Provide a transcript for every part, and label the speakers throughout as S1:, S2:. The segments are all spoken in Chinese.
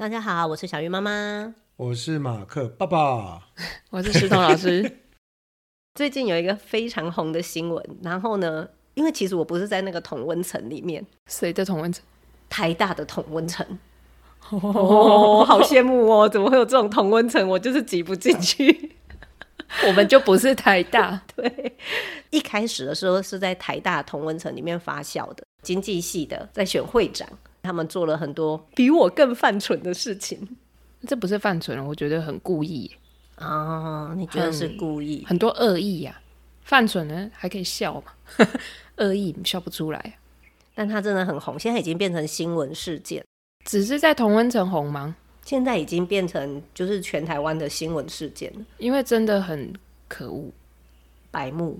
S1: 大家好，我是小鱼妈妈，
S2: 我是马克爸爸，
S3: 我是石头老师。
S1: 最近有一个非常红的新闻，然后呢，因为其实我不是在那个同温层里面，
S3: 谁的同温层？
S1: 台大的同温层。哦，好羡慕哦！怎么会有这种同温层？我就是挤不进去。
S3: 我们就不是台大。
S1: 对，一开始的时候是在台大同温层里面发酵的，经济系的在选会长，他们做了很多比我更犯蠢的事情。
S3: 这不是犯蠢，我觉得很故意
S1: 啊！你觉得是故意？
S3: 很多恶意呀、啊，犯蠢呢还可以笑嘛？恶意笑不出来，
S1: 但他真的很红，现在已经变成新闻事件。
S3: 只是在同温层红吗？
S1: 现在已经变成就是全台湾的新闻事件了，
S3: 因为真的很可恶，
S1: 白目。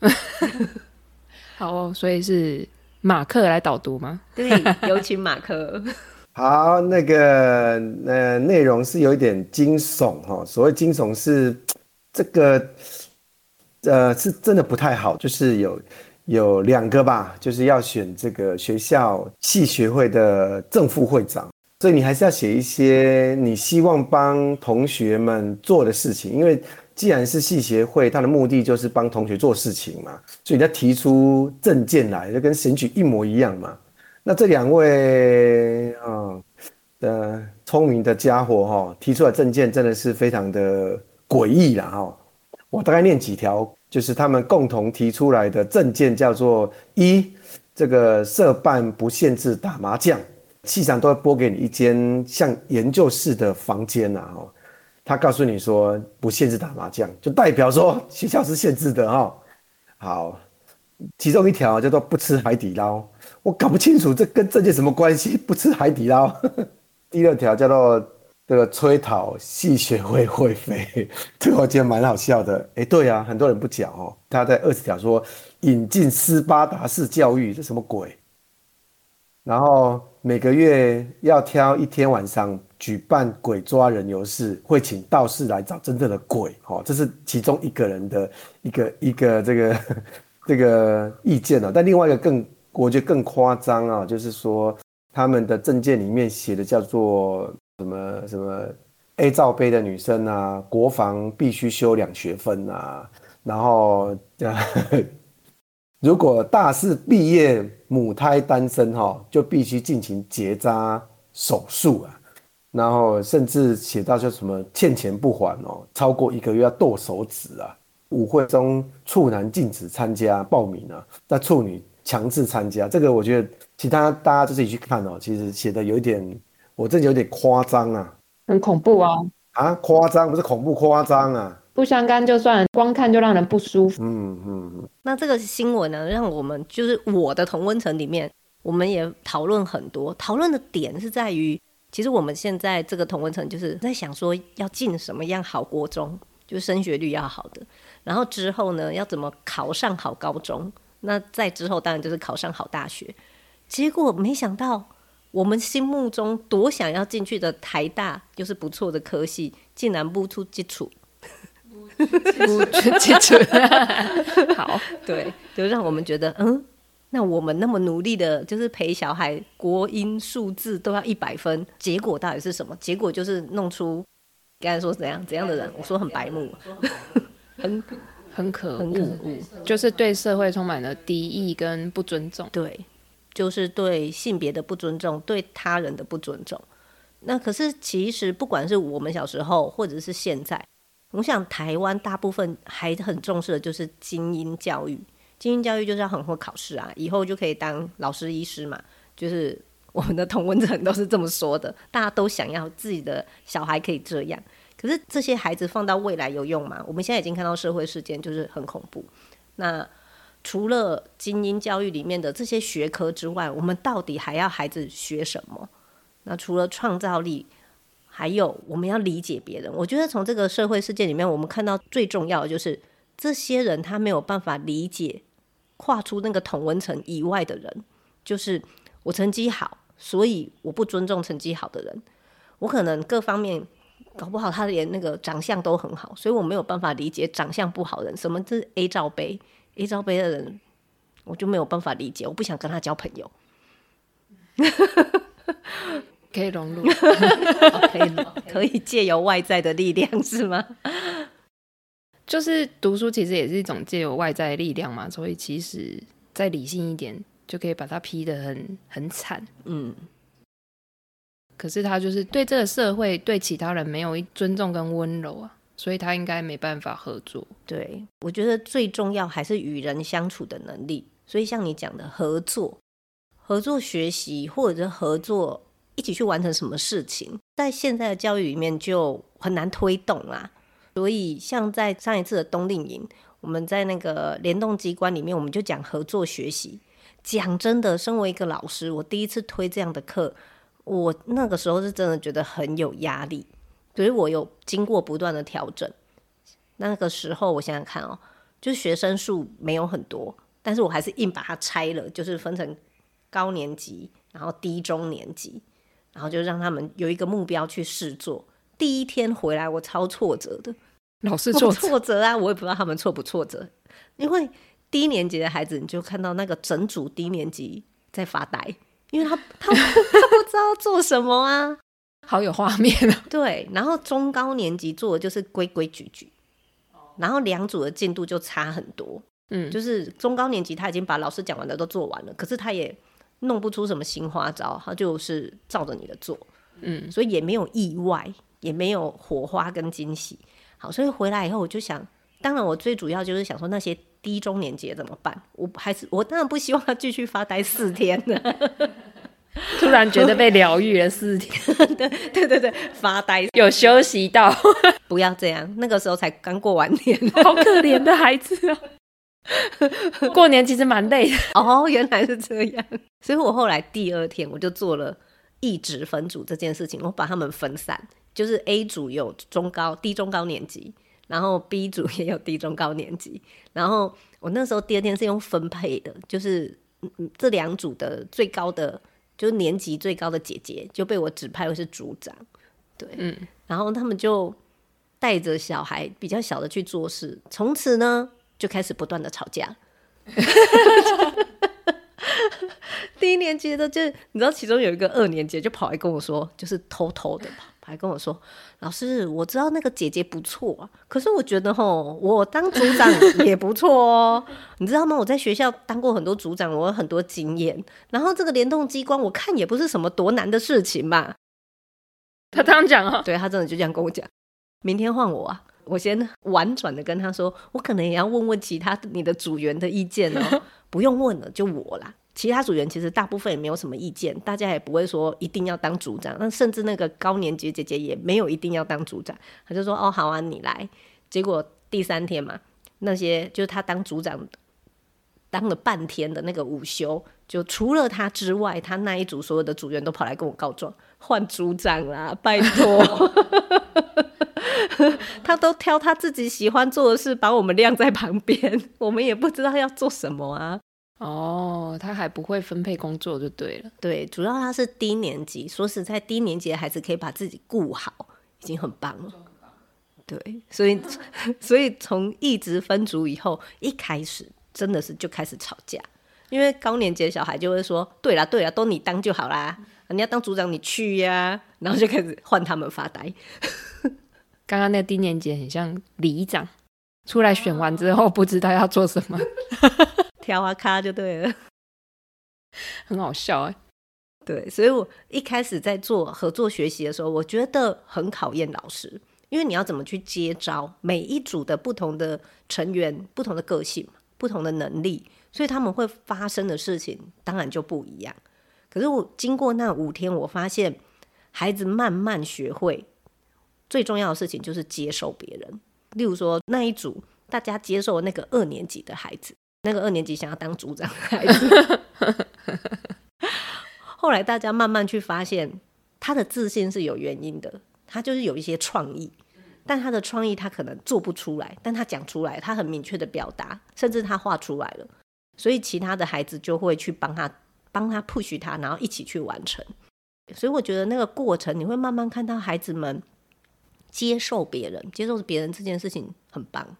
S3: 好哦，所以是马克来导读吗？
S1: 对，有请马克。
S2: 好，那个呃，内容是有一点惊悚哈。所谓惊悚是这个呃，是真的不太好，就是有有两个吧，就是要选这个学校系学会的正副会长。所以你还是要写一些你希望帮同学们做的事情，因为既然是系协会，它的目的就是帮同学做事情嘛，所以他提出政见来，就跟选举一模一样嘛。那这两位啊的聪明的家伙哈，提出来政见真的是非常的诡异啦哈。我大概念几条，就是他们共同提出来的政见，叫做一，这个社办不限制打麻将。系上都会拨给你一间像研究室的房间呐，哦，他告诉你说不限制打麻将，就代表说学校是限制的哈。好，其中一条叫做不吃海底捞，我搞不清楚这跟这件什么关系？不吃海底捞。第二条叫做这个催讨戏学会会费，这个我觉得蛮好笑的。哎，对啊，很多人不讲哦。他在二十条说引进斯巴达式教育，这什么鬼？然后每个月要挑一天晚上举办鬼抓人游戏，会请道士来找真正的鬼，哦，这是其中一个人的一个一个这个 这个意见哦。但另外一个更，我觉得更夸张啊，就是说他们的政见里面写的叫做什么什么 A 罩杯的女生啊，国防必须修两学分啊，然后。如果大四毕业母胎单身哈，就必须进行结扎手术啊，然后甚至写到叫什么欠钱不还哦，超过一个月要剁手指啊。舞会中处男禁止参加报名啊，那处女强制参加，这个我觉得其他大家就自己去看哦，其实写的有一点，我这有点夸张啊，
S3: 很恐怖啊。
S2: 啊，夸张不是恐怖夸张啊。
S3: 不相干就算，光看就让人不舒服。
S2: 嗯嗯嗯。
S1: 那这个新闻呢，让我们就是我的同温层里面，我们也讨论很多。讨论的点是在于，其实我们现在这个同温层就是在想说，要进什么样好国中，就是升学率要好的。然后之后呢，要怎么考上好高中？那再之后当然就是考上好大学。结果没想到，我们心目中多想要进去的台大，就是不错的科系，竟然不出基础。
S3: 不清楚，好，
S1: 对，就让我们觉得，嗯，那我们那么努力的，就是陪小孩国音数字都要一百分，结果到底是什么？结果就是弄出刚才说怎样怎样的人，我说很白目，
S3: 很很可恶，就是对社会充满了敌意跟不尊重，
S1: 对，就是对性别的不尊重，对他人的不尊重。那可是其实不管是我们小时候，或者是现在。我想台湾大部分还很重视的就是精英教育，精英教育就是要很会考试啊，以后就可以当老师、医师嘛。就是我们的同文层都是这么说的，大家都想要自己的小孩可以这样。可是这些孩子放到未来有用吗？我们现在已经看到社会事件就是很恐怖。那除了精英教育里面的这些学科之外，我们到底还要孩子学什么？那除了创造力？还有，我们要理解别人。我觉得从这个社会事件里面，我们看到最重要的就是这些人他没有办法理解跨出那个同文层以外的人。就是我成绩好，所以我不尊重成绩好的人。我可能各方面搞不好，他连那个长相都很好，所以我没有办法理解长相不好的人。什么是 A 罩杯？A 罩杯的人，我就没有办法理解。我不想跟他交朋友。
S3: 可以融入，
S1: 可以可以借由外在的力量是吗？
S3: 就是读书其实也是一种借由外在的力量嘛，所以其实再理性一点，就可以把它批得很很惨。嗯，可是他就是对这个社会、对其他人没有尊重跟温柔啊，所以他应该没办法合作。
S1: 对，我觉得最重要还是与人相处的能力。所以像你讲的合作。合作学习，或者是合作一起去完成什么事情，在现在的教育里面就很难推动啦。所以，像在上一次的冬令营，我们在那个联动机关里面，我们就讲合作学习。讲真的，身为一个老师，我第一次推这样的课，我那个时候是真的觉得很有压力，所以我有经过不断的调整。那个时候，我想想看哦，就是学生数没有很多，但是我还是硬把它拆了，就是分成。高年级，然后低中年级，然后就让他们有一个目标去试做。第一天回来，我超挫折的，
S3: 老是挫
S1: 挫折啊！我也不知道他们挫不挫折，因为低年级的孩子，你就看到那个整组低年级在发呆，因为他他他不知道做什么啊，
S3: 好有画面啊！
S1: 对，然后中高年级做的就是规规矩矩，然后两组的进度就差很多。嗯，就是中高年级他已经把老师讲完的都做完了，可是他也。弄不出什么新花招，他就是照着你的做，嗯，所以也没有意外，也没有火花跟惊喜。好，所以回来以后我就想，当然我最主要就是想说那些低中年级怎么办？我还是我当然不希望他继续发呆四天呢。
S3: 突然觉得被疗愈了四天，
S1: 对对对对，发呆
S3: 有休息到，
S1: 不要这样，那个时候才刚过完年，
S3: 好可怜的孩子啊。过年其实蛮累的。
S1: 哦，原来是这样，所以我后来第二天我就做了一直分组这件事情，我把他们分散，就是 A 组有中高低中高年级，然后 B 组也有低中高年级，然后我那时候第二天是用分配的，就是这两组的最高的就是年级最高的姐姐就被我指派为是组长，对，嗯，然后他们就带着小孩比较小的去做事，从此呢。就开始不断的吵架，第一年级的就你知道，其中有一个二年级就跑来跟我说，就是偷偷的跑跑来跟我说，老师，我知道那个姐姐不错啊，可是我觉得吼，我当组长也不错哦，你知道吗？我在学校当过很多组长，我有很多经验，然后这个联动机关，我看也不是什么多难的事情嘛。
S3: 他这样讲啊？
S1: 对，他真的就这样跟我讲，明天换我啊。我先婉转的跟他说，我可能也要问问其他你的组员的意见哦。不用问了，就我啦。其他组员其实大部分也没有什么意见，大家也不会说一定要当组长。那甚至那个高年级姐姐也没有一定要当组长，他就说哦，好啊，你来。结果第三天嘛，那些就是他当组长当了半天的那个午休，就除了他之外，他那一组所有的组员都跑来跟我告状，换组长啦，拜托。他都挑他自己喜欢做的事，把我们晾在旁边，我们也不知道要做什么啊。
S3: 哦，他还不会分配工作就对了。
S1: 对，主要他是低年级，说实在，低年级的孩子可以把自己顾好，已经很棒了。对，所以 所以从一直分组以后，一开始真的是就开始吵架，因为高年级的小孩就会说：“对啦对啦，都你当就好啦，你要当组长你去呀。”然后就开始换他们发呆。
S3: 刚刚那个低年级很像里长，出来选完之后不知道要做什么，
S1: 挑啊卡就对了，
S3: 很好笑哎。
S1: 对，所以我一开始在做合作学习的时候，我觉得很考验老师，因为你要怎么去接招，每一组的不同的成员、不同的个性、不同的能力，所以他们会发生的事情当然就不一样。可是我经过那五天，我发现孩子慢慢学会。最重要的事情就是接受别人，例如说那一组大家接受那个二年级的孩子，那个二年级想要当组长的孩子，后来大家慢慢去发现他的自信是有原因的，他就是有一些创意，但他的创意他可能做不出来，但他讲出来，他很明确的表达，甚至他画出来了，所以其他的孩子就会去帮他帮他 push 他，然后一起去完成。所以我觉得那个过程，你会慢慢看到孩子们。接受别人，接受别人这件事情很棒，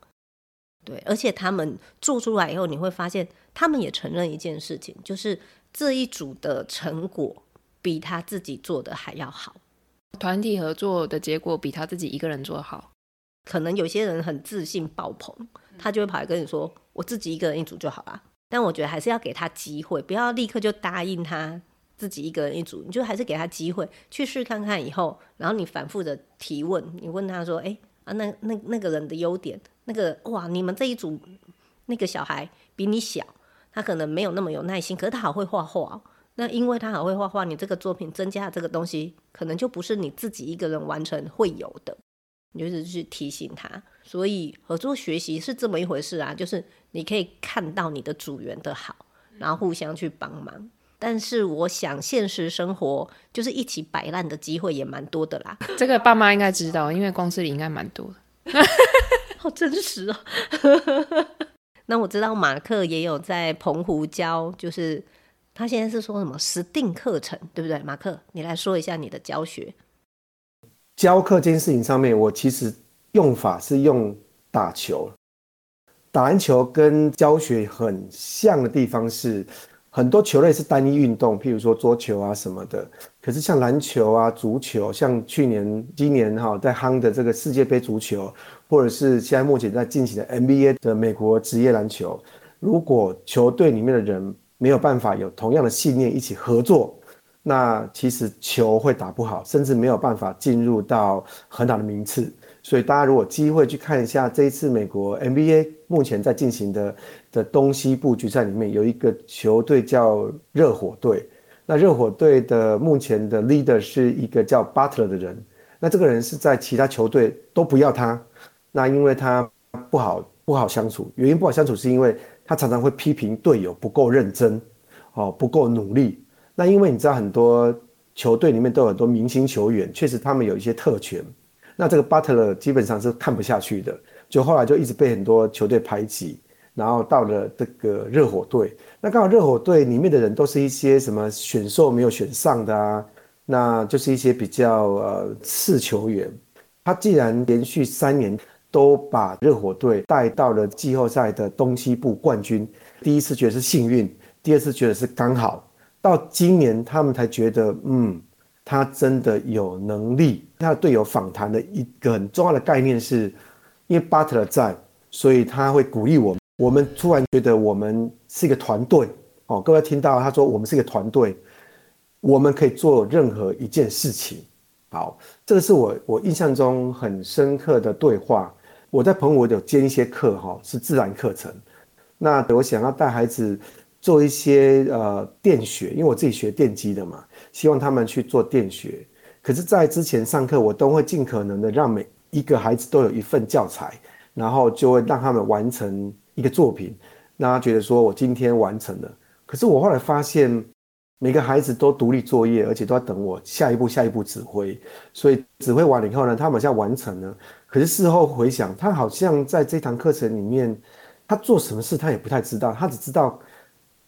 S1: 对，而且他们做出来以后，你会发现他们也承认一件事情，就是这一组的成果比他自己做的还要好。
S3: 团体合作的结果比他自己一个人做好。
S1: 可能有些人很自信爆棚，他就会跑来跟你说：“我自己一个人一组就好了。”但我觉得还是要给他机会，不要立刻就答应他自己一个人一组。你就还是给他机会去试看看，以后然后你反复的提问，你问他说：“哎、啊，那那那个人的优点，那个哇，你们这一组那个小孩比你小，他可能没有那么有耐心，可是他好会画画。那因为他好会画画，你这个作品增加这个东西，可能就不是你自己一个人完成会有的。你就是去提醒他，所以合作学习是这么一回事啊，就是。你可以看到你的组员的好，然后互相去帮忙。但是我想，现实生活就是一起摆烂的机会也蛮多的啦。
S3: 这个爸妈应该知道，因为公司里应该蛮多的。
S1: 好真实哦。那我知道马克也有在澎湖教，就是他现在是说什么 STEAM 课程，对不对？马克，你来说一下你的教学。
S2: 教课这件事情上面，我其实用法是用打球。打篮球跟教学很像的地方是，很多球类是单一运动，譬如说桌球啊什么的。可是像篮球啊、足球，像去年、今年哈在夯的这个世界杯足球，或者是现在目前在进行的 NBA 的美国职业篮球，如果球队里面的人没有办法有同样的信念一起合作，那其实球会打不好，甚至没有办法进入到很好的名次。所以大家如果机会去看一下这一次美国 NBA 目前在进行的的东西部决赛里面，有一个球队叫热火队。那热火队的目前的 leader 是一个叫 Butler 的人。那这个人是在其他球队都不要他，那因为他不好不好相处。原因不好相处是因为他常常会批评队友不够认真，哦不够努力。那因为你知道很多球队里面都有很多明星球员，确实他们有一些特权。那这个 Butler 基本上是看不下去的，就后来就一直被很多球队排挤，然后到了这个热火队。那刚好热火队里面的人都是一些什么选秀没有选上的啊，那就是一些比较呃次球员。他既然连续三年都把热火队带到了季后赛的东西部冠军，第一次觉得是幸运，第二次觉得是刚好，到今年他们才觉得嗯。他真的有能力。他的队友访谈的一个很重要的概念是，因为巴特勒在，所以他会鼓励我。我们突然觉得我们是一个团队。哦，各位听到他说我们是一个团队，我们可以做任何一件事情。好，这个是我我印象中很深刻的对话。我在澎湖有兼一些课，哈，是自然课程。那我想要带孩子做一些呃电学，因为我自己学电机的嘛。希望他们去做电学，可是，在之前上课，我都会尽可能的让每一个孩子都有一份教材，然后就会让他们完成一个作品，让他觉得说我今天完成了。可是我后来发现，每个孩子都独立作业，而且都要等我下一步下一步指挥，所以指挥完了以后呢，他们好像完成了。可是事后回想，他好像在这堂课程里面，他做什么事他也不太知道，他只知道。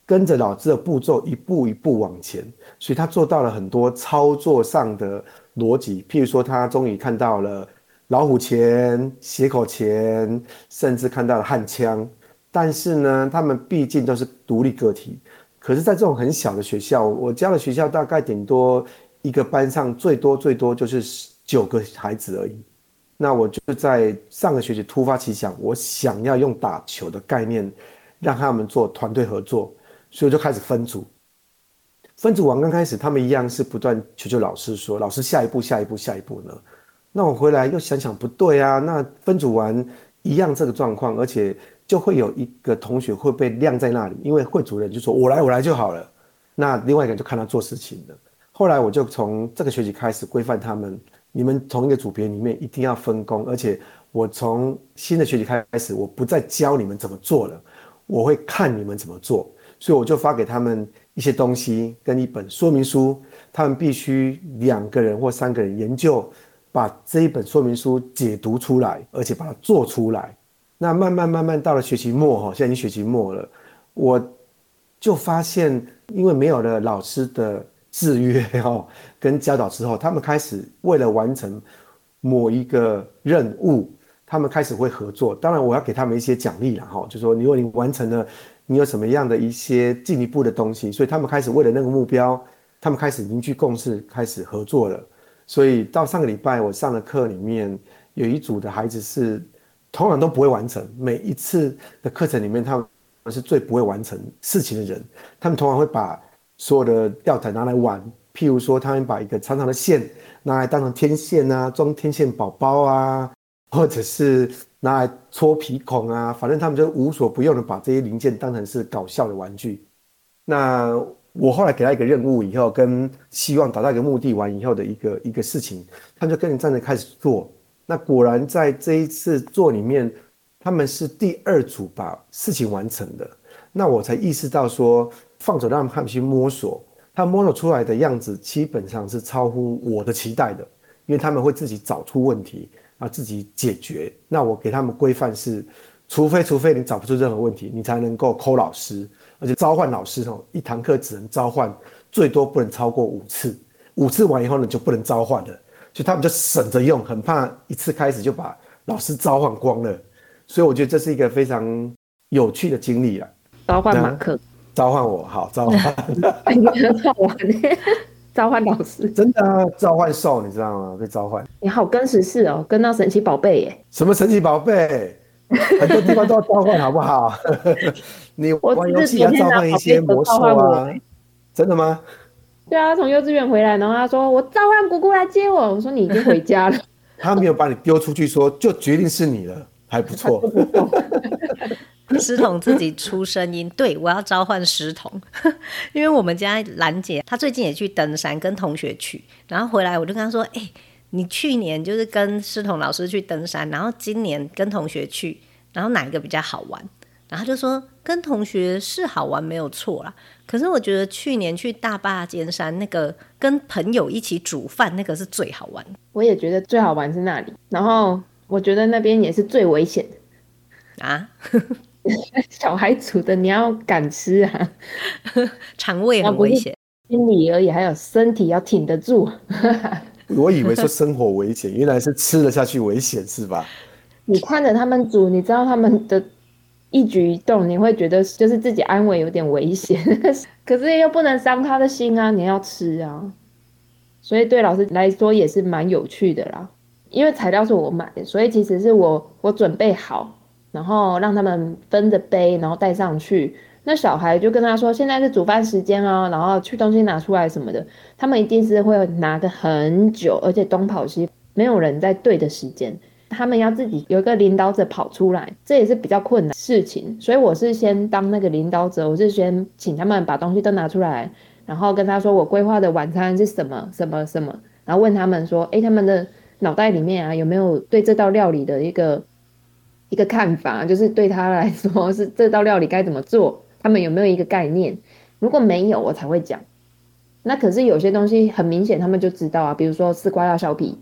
S2: 跟着老师的步骤一步一步往前，所以他做到了很多操作上的逻辑。譬如说，他终于看到了老虎钳、斜口钳，甚至看到了焊枪。但是呢，他们毕竟都是独立个体。可是，在这种很小的学校，我教的学校大概顶多一个班上最多最多就是九个孩子而已。那我就在上个学期突发奇想，我想要用打球的概念，让他们做团队合作。所以就开始分组，分组完刚开始，他们一样是不断求求老师说：“老师，下一步，下一步，下一步呢？”那我回来又想想，不对啊，那分组完一样这个状况，而且就会有一个同学会被晾在那里，因为会主任就说：“我来，我来就好了。”那另外一个人就看他做事情的。后来我就从这个学期开始规范他们：你们同一个组别里面一定要分工，而且我从新的学期开始，我不再教你们怎么做了，我会看你们怎么做。所以我就发给他们一些东西跟一本说明书，他们必须两个人或三个人研究，把这一本说明书解读出来，而且把它做出来。那慢慢慢慢到了学期末哈，现在已经学期末了，我就发现，因为没有了老师的制约哈跟教导之后，他们开始为了完成某一个任务，他们开始会合作。当然，我要给他们一些奖励了哈，就说如果你完成了。你有什么样的一些进一步的东西？所以他们开始为了那个目标，他们开始凝聚共识，开始合作了。所以到上个礼拜我上的课里面，有一组的孩子是通常都不会完成，每一次的课程里面，他们是最不会完成事情的人。他们通常会把所有的吊台拿来玩，譬如说，他们把一个长长的线拿来当成天线啊，装天线宝宝啊，或者是拿来戳鼻孔啊，反正他们就无所不用的把这些零件当成是搞笑的玩具。那我后来给他一个任务以后，跟希望达到一个目的完以后的一个一个事情，他们就跟着站着开始做。那果然在这一次做里面，他们是第二组把事情完成的。那我才意识到说，放手让他们去摸索，他摸索出来的样子基本上是超乎我的期待的，因为他们会自己找出问题，啊，自己解决。那我给他们规范是，除非除非你找不出任何问题，你才能够 call 老师。而且召唤老师哦，一堂课只能召唤最多不能超过五次，五次完以后呢就不能召唤了，所以他们就省着用，很怕一次开始就把老师召唤光了。所以我觉得这是一个非常有趣的经历啊。
S3: 召唤马克，
S2: 召唤我，好召唤，
S3: 好 玩召唤老师，
S2: 真的啊，召唤兽，你知道吗？被召唤，
S3: 你好跟时事哦，跟到神奇宝贝耶。
S2: 什么神奇宝贝？很多地方都要召唤，好不好？你玩游戏要召唤一些魔兽啊？真的吗？
S3: 对啊，从幼稚园回来，然后他说：“我召唤姑姑来接我。”我说：“你已经回家了。”
S2: 他没有把你丢出去，说就决定是你了，还不错。
S1: 师彤自己出声音，对，我要召唤师彤，因为我们家兰姐她最近也去登山，跟同学去，然后回来我就跟她说：“哎、欸。”你去年就是跟师彤老师去登山，然后今年跟同学去，然后哪一个比较好玩？然后就说跟同学是好玩没有错啦，可是我觉得去年去大坝尖山那个跟朋友一起煮饭那个是最好玩。
S3: 我也觉得最好玩是那里，然后我觉得那边也是最危险的啊！小孩煮的你要敢吃啊，
S1: 肠胃很危险，
S3: 心理而已，还有身体要挺得住。
S2: 我以为说生活危险，原来是吃了下去危险，是吧？
S3: 你看着他们煮，你知道他们的一举一动，你会觉得就是自己安危有点危险，可是又不能伤他的心啊！你要吃啊，所以对老师来说也是蛮有趣的啦。因为材料是我买的，所以其实是我我准备好，然后让他们分着背，然后带上去。那小孩就跟他说：“现在是煮饭时间哦，然后去东西拿出来什么的。”他们一定是会拿个很久，而且东跑西，没有人在对的时间。他们要自己有一个领导者跑出来，这也是比较困难的事情。所以我是先当那个领导者，我是先请他们把东西都拿出来，然后跟他说我规划的晚餐是什么什么什么，然后问他们说：“诶，他们的脑袋里面啊有没有对这道料理的一个一个看法？就是对他来说是这道料理该怎么做？”他们有没有一个概念？如果没有，我才会讲。那可是有些东西很明显，他们就知道啊。比如说丝瓜要削皮，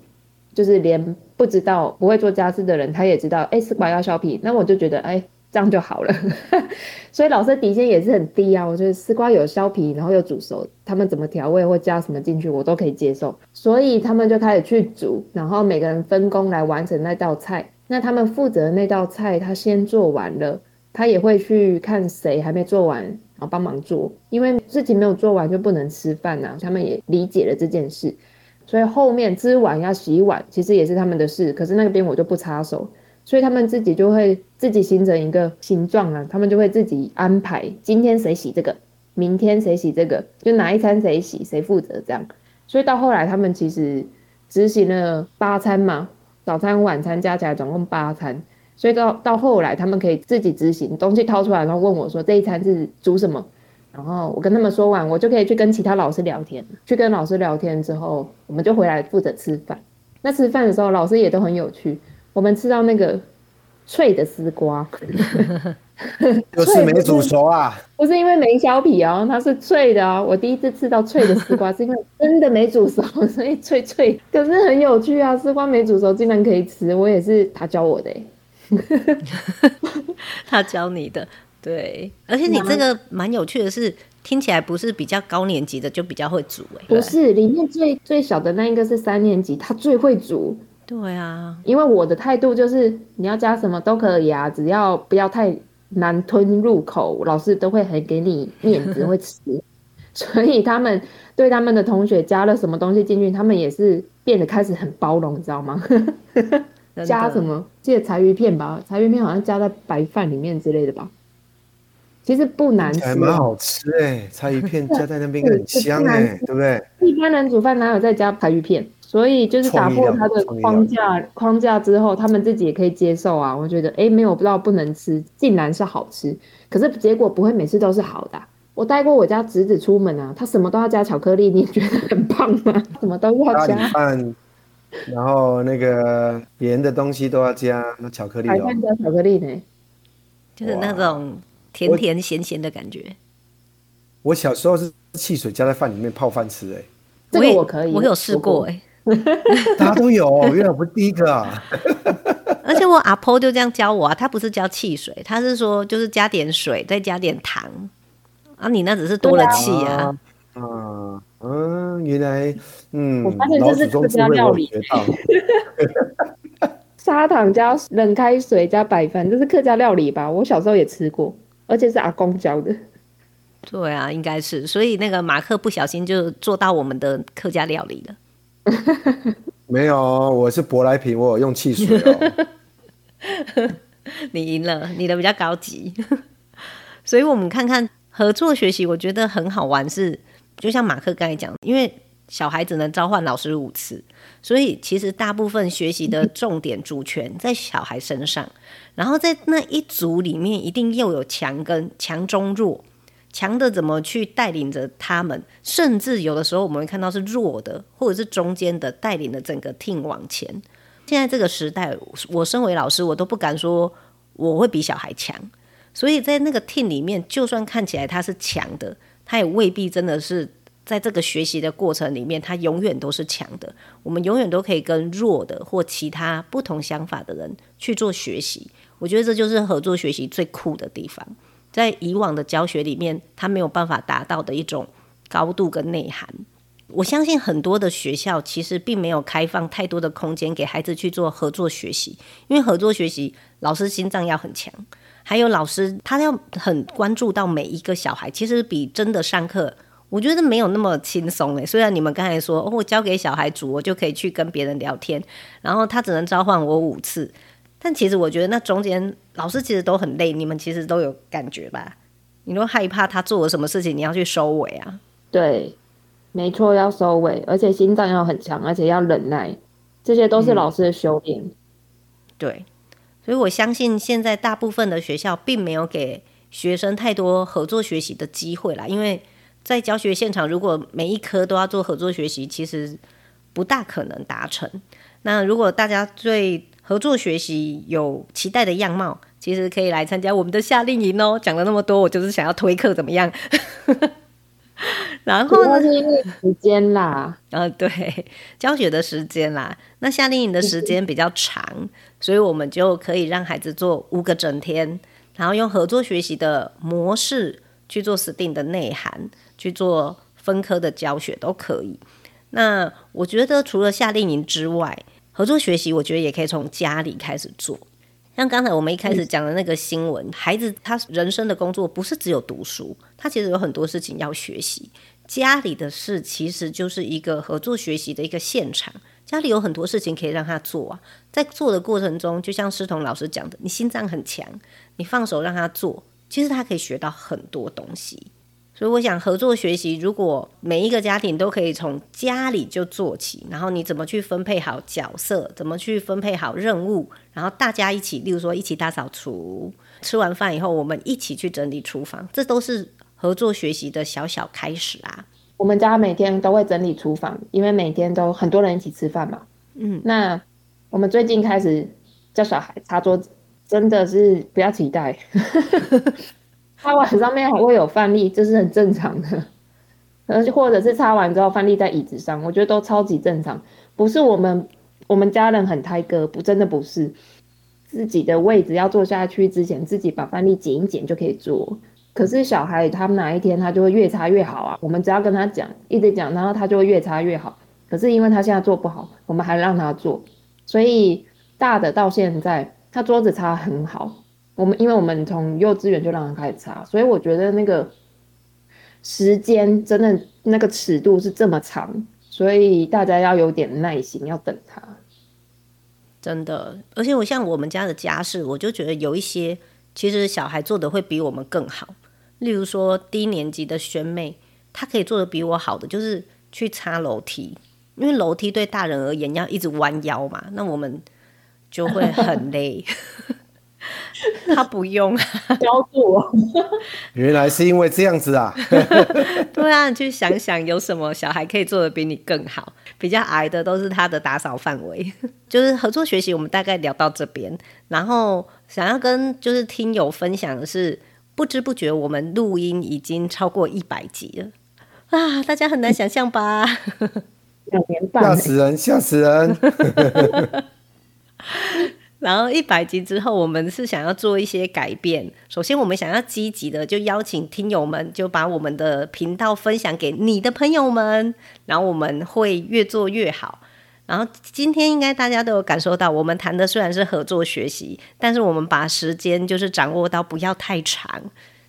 S3: 就是连不知道不会做家事的人，他也知道。哎，丝瓜要削皮，那我就觉得，哎，这样就好了。所以老师底线也是很低啊。我觉得丝瓜有削皮，然后又煮熟，他们怎么调味或加什么进去，我都可以接受。所以他们就开始去煮，然后每个人分工来完成那道菜。那他们负责那道菜，他先做完了。他也会去看谁还没做完，然后帮忙做，因为事情没有做完就不能吃饭呐。他们也理解了这件事，所以后面吃完要洗碗，其实也是他们的事。可是那边我就不插手，所以他们自己就会自己形成一个形状啊，他们就会自己安排今天谁洗这个，明天谁洗这个，就哪一餐谁洗谁负责这样。所以到后来他们其实执行了八餐嘛，早餐晚餐加起来总共八餐。所以到到后来，他们可以自己执行，东西掏出来，然后问我说：“这一餐是煮什么？”然后我跟他们说完，我就可以去跟其他老师聊天。去跟老师聊天之后，我们就回来负责吃饭。那吃饭的时候，老师也都很有趣。我们吃到那个脆的丝瓜，
S2: 就是没煮熟啊？
S3: 不是因为没削皮哦，它是脆的哦。我第一次吃到脆的丝瓜，是因为真的没煮熟，所以脆脆。可是很有趣啊，丝瓜没煮熟竟然可以吃，我也是他教我的欸。
S1: 他教你的，对，而且你这个蛮有趣的是，听起来不是比较高年级的就比较会煮哎，
S3: 不是，里面最最小的那一个是三年级，他最会煮。
S1: 对啊，
S3: 因为我的态度就是你要加什么都可以啊，只要不要太难吞入口，老师都会很给你面子，会吃。所以他们对他们的同学加了什么东西进去，他们也是变得开始很包容，你知道吗？加什么？记得柴鱼片吧，柴鱼片好像加在白饭里面之类的吧。其实不难吃，还
S2: 蛮好吃哎、欸，柴鱼片加在那边很香哎、欸，对不对？
S3: 一般人煮饭哪有再加柴鱼片？所以就是打破他的框架框架之后，他们自己也可以接受啊。我觉得哎、欸，没有不知道不能吃，竟然是好吃。可是结果不会每次都是好的、啊。我带过我家侄子出门啊，他什么都要加巧克力，你觉得很棒吗？什么都要加。
S2: 饭，然后那个盐的东西都要加那巧克力哦。
S3: 加巧克力呢，
S1: 就是那种。甜甜咸咸的感觉。
S2: 我小时候是汽水加在饭里面泡饭吃、欸，哎，
S3: 这个我可以，
S1: 我有试过、欸，哎，
S2: 大家都有，原来我不是第一个啊。
S1: 而且我阿婆就这样教我啊，他不是教汽水，他是说就是加点水，再加点糖啊，你那只是多了气啊。
S2: 啊，嗯，原来，嗯，
S3: 我发现这是客家料理。砂糖加冷开水加白饭，这是客家料理吧？我小时候也吃过，而且是阿公教的。
S1: 对啊，应该是。所以那个马克不小心就做到我们的客家料理了。
S2: 没有，我是舶来品，我有用汽水哦。
S1: 你赢了，你的比较高级。所以我们看看合作学习，我觉得很好玩是，是就像马克刚才讲，因为。小孩子能召唤老师五次，所以其实大部分学习的重点主权在小孩身上。然后在那一组里面，一定又有强跟强中弱，强的怎么去带领着他们，甚至有的时候我们会看到是弱的，或者是中间的带领着整个 team 往前。现在这个时代，我身为老师，我都不敢说我会比小孩强，所以在那个 team 里面，就算看起来他是强的，他也未必真的是。在这个学习的过程里面，他永远都是强的。我们永远都可以跟弱的或其他不同想法的人去做学习。我觉得这就是合作学习最酷的地方，在以往的教学里面，他没有办法达到的一种高度跟内涵。我相信很多的学校其实并没有开放太多的空间给孩子去做合作学习，因为合作学习老师心脏要很强，还有老师他要很关注到每一个小孩，其实比真的上课。我觉得没有那么轻松诶，虽然你们刚才说，哦，我交给小孩煮，我就可以去跟别人聊天，然后他只能召唤我五次，但其实我觉得那中间老师其实都很累，你们其实都有感觉吧？你都害怕他做了什么事情，你要去收尾啊？
S3: 对，没错，要收尾，而且心脏要很强，而且要忍耐，这些都是老师的修炼。嗯。
S1: 对，所以我相信现在大部分的学校并没有给学生太多合作学习的机会啦，因为。在教学现场，如果每一科都要做合作学习，其实不大可能达成。那如果大家对合作学习有期待的样貌，其实可以来参加我们的夏令营哦。讲了那么多，我就是想要推课怎么样？然后呢？
S3: 时间啦，
S1: 呃，对，教学的时间啦。那夏令营的时间比较长，所以我们就可以让孩子做五个整天，然后用合作学习的模式去做 STEAM 的内涵。去做分科的教学都可以。那我觉得除了夏令营之外，合作学习我觉得也可以从家里开始做。像刚才我们一开始讲的那个新闻，孩子他人生的工作不是只有读书，他其实有很多事情要学习。家里的事其实就是一个合作学习的一个现场，家里有很多事情可以让他做啊。在做的过程中，就像师彤老师讲的，你心脏很强，你放手让他做，其实他可以学到很多东西。所以我想合作学习，如果每一个家庭都可以从家里就做起，然后你怎么去分配好角色，怎么去分配好任务，然后大家一起，例如说一起大扫除，吃完饭以后我们一起去整理厨房，这都是合作学习的小小开始啊。
S3: 我们家每天都会整理厨房，因为每天都很多人一起吃饭嘛。嗯，那我们最近开始叫小孩擦桌子，真的是不要期待。擦完上面还会有饭粒，这是很正常的。而 且或者是擦完之后饭粒在椅子上，我觉得都超级正常。不是我们我们家人很胎哥，不真的不是。自己的位置要坐下去之前，自己把饭粒捡一捡就可以坐。可是小孩他们哪一天他就会越擦越好啊？我们只要跟他讲，一直讲，然后他就会越擦越好。可是因为他现在做不好，我们还让他做，所以大的到现在他桌子擦很好。我们因为我们从幼稚园就让他开始擦，所以我觉得那个
S4: 时间真的那个尺度是这么长，所以大家要有点耐心，要等他。
S1: 真的，而且我像我们家的家事，我就觉得有一些其实小孩做的会比我们更好。例如说低年级的学妹，她可以做的比我好的，就是去擦楼梯，因为楼梯对大人而言要一直弯腰嘛，那我们就会很累。他不用
S4: 教我，
S2: 原来是因为这样子啊！
S1: 对啊，你去想想有什么小孩可以做的比你更好？比较矮的都是他的打扫范围。就是合作学习，我们大概聊到这边。然后想要跟就是听友分享的是，不知不觉我们录音已经超过一百集了啊！大家很难想象吧？
S4: 两年半，
S2: 吓死人，吓死人！
S1: 然后一百集之后，我们是想要做一些改变。首先，我们想要积极的，就邀请听友们，就把我们的频道分享给你的朋友们。然后我们会越做越好。然后今天应该大家都有感受到，我们谈的虽然是合作学习，但是我们把时间就是掌握到不要太长，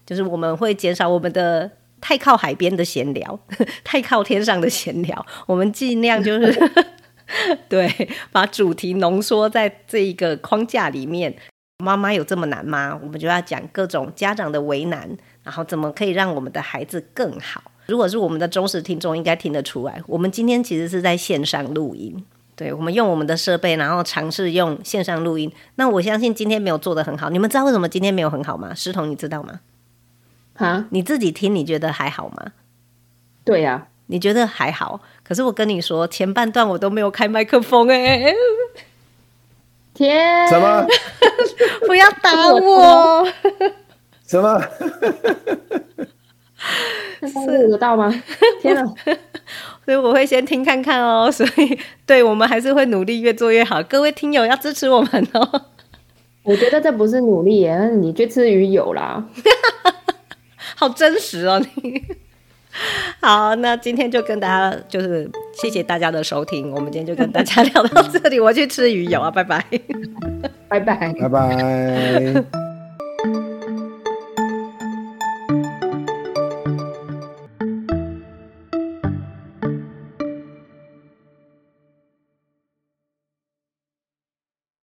S1: 就是我们会减少我们的太靠海边的闲聊，太靠天上的闲聊。我们尽量就是。对，把主题浓缩在这一个框架里面。妈妈有这么难吗？我们就要讲各种家长的为难，然后怎么可以让我们的孩子更好。如果是我们的忠实听众，应该听得出来，我们今天其实是在线上录音。对，我们用我们的设备，然后尝试用线上录音。那我相信今天没有做得很好。你们知道为什么今天没有很好吗？诗彤，你知道吗？
S4: 啊？
S1: 你自己听，你觉得还好吗？
S4: 对呀、啊。
S1: 你觉得还好，可是我跟你说，前半段我都没有开麦克风哎！
S4: 天，
S2: 什么？
S1: 不要打我！
S2: 什么？
S4: 是得到吗？天哪！
S1: 所以我会先听看看哦。所以，对我们还是会努力，越做越好。各位听友要支持我们哦。
S4: 我觉得这不是努力耶，你去吃鱼油啦。
S1: 好真实哦，你。好，那今天就跟大家就是谢谢大家的收听，我们今天就跟大家聊到这里，我去吃鱼油啊，拜拜，
S4: 拜拜，
S2: 拜拜。